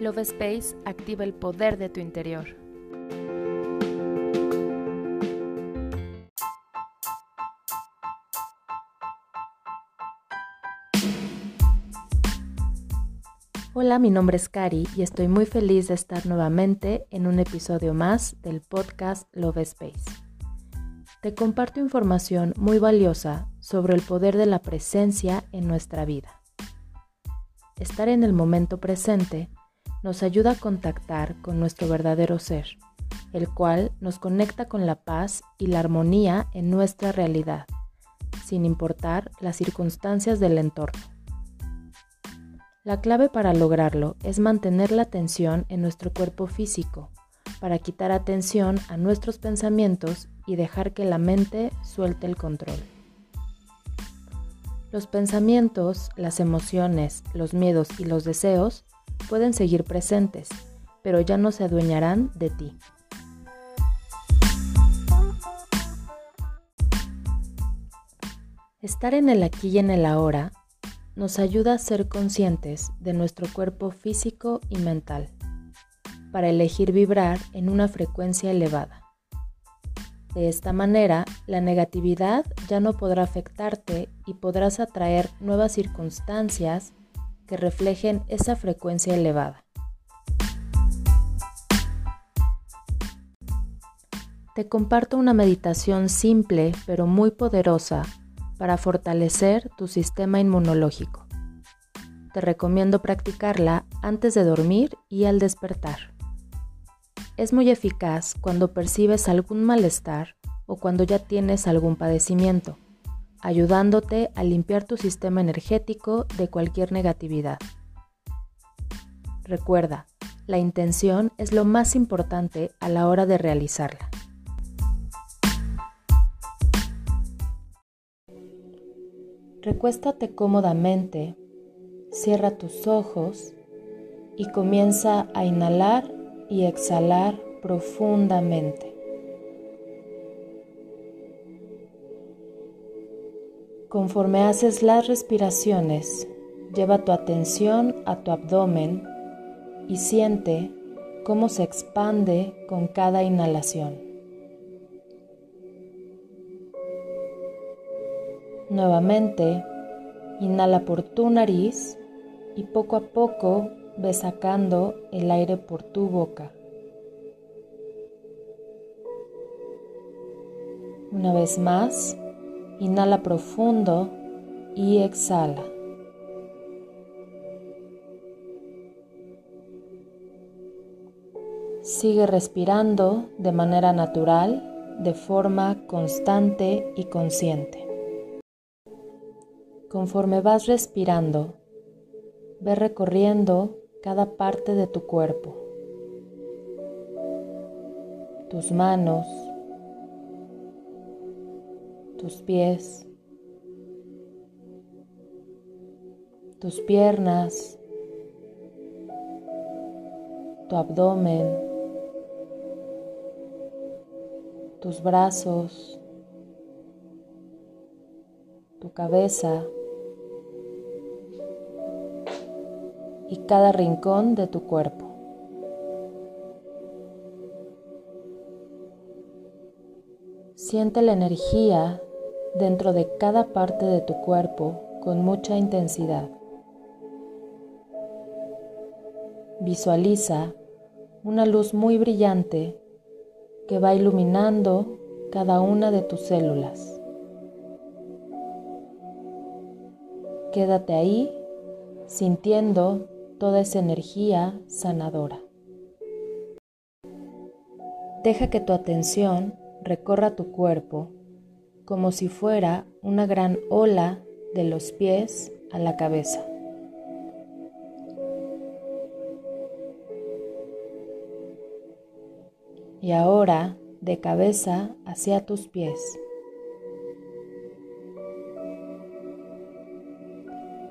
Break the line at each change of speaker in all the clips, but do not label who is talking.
Love Space activa el poder de tu interior. Hola, mi nombre es Cari y estoy muy feliz de estar nuevamente en un episodio más del podcast Love Space. Te comparto información muy valiosa sobre el poder de la presencia en nuestra vida. Estar en el momento presente nos ayuda a contactar con nuestro verdadero ser, el cual nos conecta con la paz y la armonía en nuestra realidad, sin importar las circunstancias del entorno. La clave para lograrlo es mantener la atención en nuestro cuerpo físico, para quitar atención a nuestros pensamientos y dejar que la mente suelte el control. Los pensamientos, las emociones, los miedos y los deseos pueden seguir presentes, pero ya no se adueñarán de ti. Estar en el aquí y en el ahora nos ayuda a ser conscientes de nuestro cuerpo físico y mental, para elegir vibrar en una frecuencia elevada. De esta manera, la negatividad ya no podrá afectarte y podrás atraer nuevas circunstancias que reflejen esa frecuencia elevada. Te comparto una meditación simple pero muy poderosa para fortalecer tu sistema inmunológico. Te recomiendo practicarla antes de dormir y al despertar. Es muy eficaz cuando percibes algún malestar o cuando ya tienes algún padecimiento ayudándote a limpiar tu sistema energético de cualquier negatividad. Recuerda, la intención es lo más importante a la hora de realizarla. Recuéstate cómodamente, cierra tus ojos y comienza a inhalar y exhalar profundamente. Conforme haces las respiraciones, lleva tu atención a tu abdomen y siente cómo se expande con cada inhalación. Nuevamente, inhala por tu nariz y poco a poco ve sacando el aire por tu boca. Una vez más, Inhala profundo y exhala. Sigue respirando de manera natural, de forma constante y consciente. Conforme vas respirando, ve recorriendo cada parte de tu cuerpo, tus manos, tus pies, tus piernas, tu abdomen, tus brazos, tu cabeza y cada rincón de tu cuerpo. Siente la energía dentro de cada parte de tu cuerpo con mucha intensidad. Visualiza una luz muy brillante que va iluminando cada una de tus células. Quédate ahí sintiendo toda esa energía sanadora. Deja que tu atención recorra tu cuerpo como si fuera una gran ola de los pies a la cabeza. Y ahora de cabeza hacia tus pies.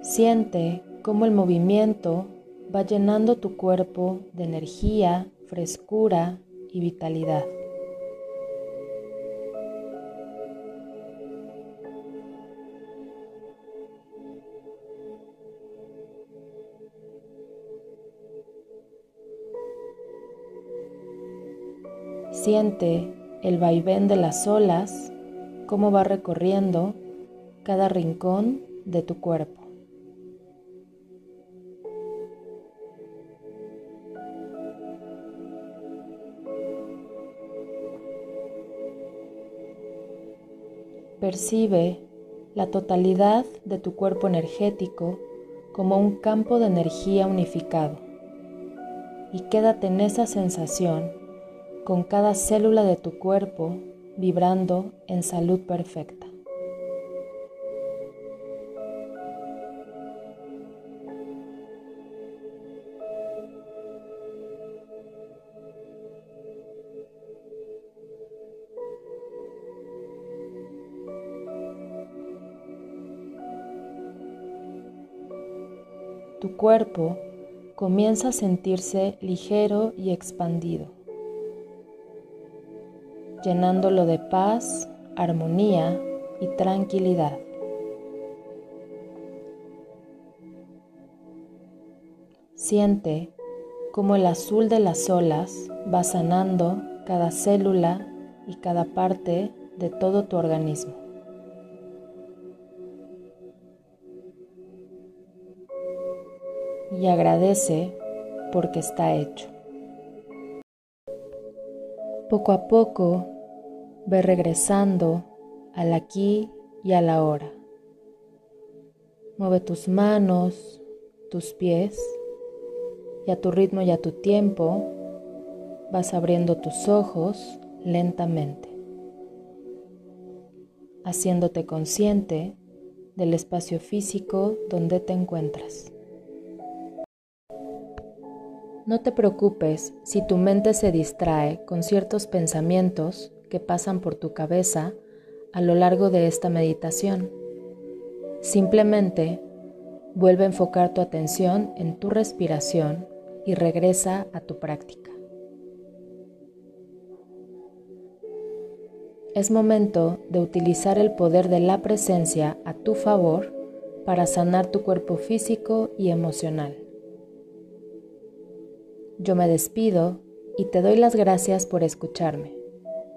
Siente cómo el movimiento va llenando tu cuerpo de energía, frescura y vitalidad. Siente el vaivén de las olas, cómo va recorriendo cada rincón de tu cuerpo. Percibe la totalidad de tu cuerpo energético como un campo de energía unificado y quédate en esa sensación con cada célula de tu cuerpo vibrando en salud perfecta. Tu cuerpo comienza a sentirse ligero y expandido, llenándolo de paz, armonía y tranquilidad. Siente cómo el azul de las olas va sanando cada célula y cada parte de todo tu organismo. y agradece porque está hecho. Poco a poco ve regresando al aquí y a la hora. Mueve tus manos, tus pies y a tu ritmo y a tu tiempo vas abriendo tus ojos lentamente, haciéndote consciente del espacio físico donde te encuentras. No te preocupes si tu mente se distrae con ciertos pensamientos que pasan por tu cabeza a lo largo de esta meditación. Simplemente vuelve a enfocar tu atención en tu respiración y regresa a tu práctica. Es momento de utilizar el poder de la presencia a tu favor para sanar tu cuerpo físico y emocional. Yo me despido y te doy las gracias por escucharme.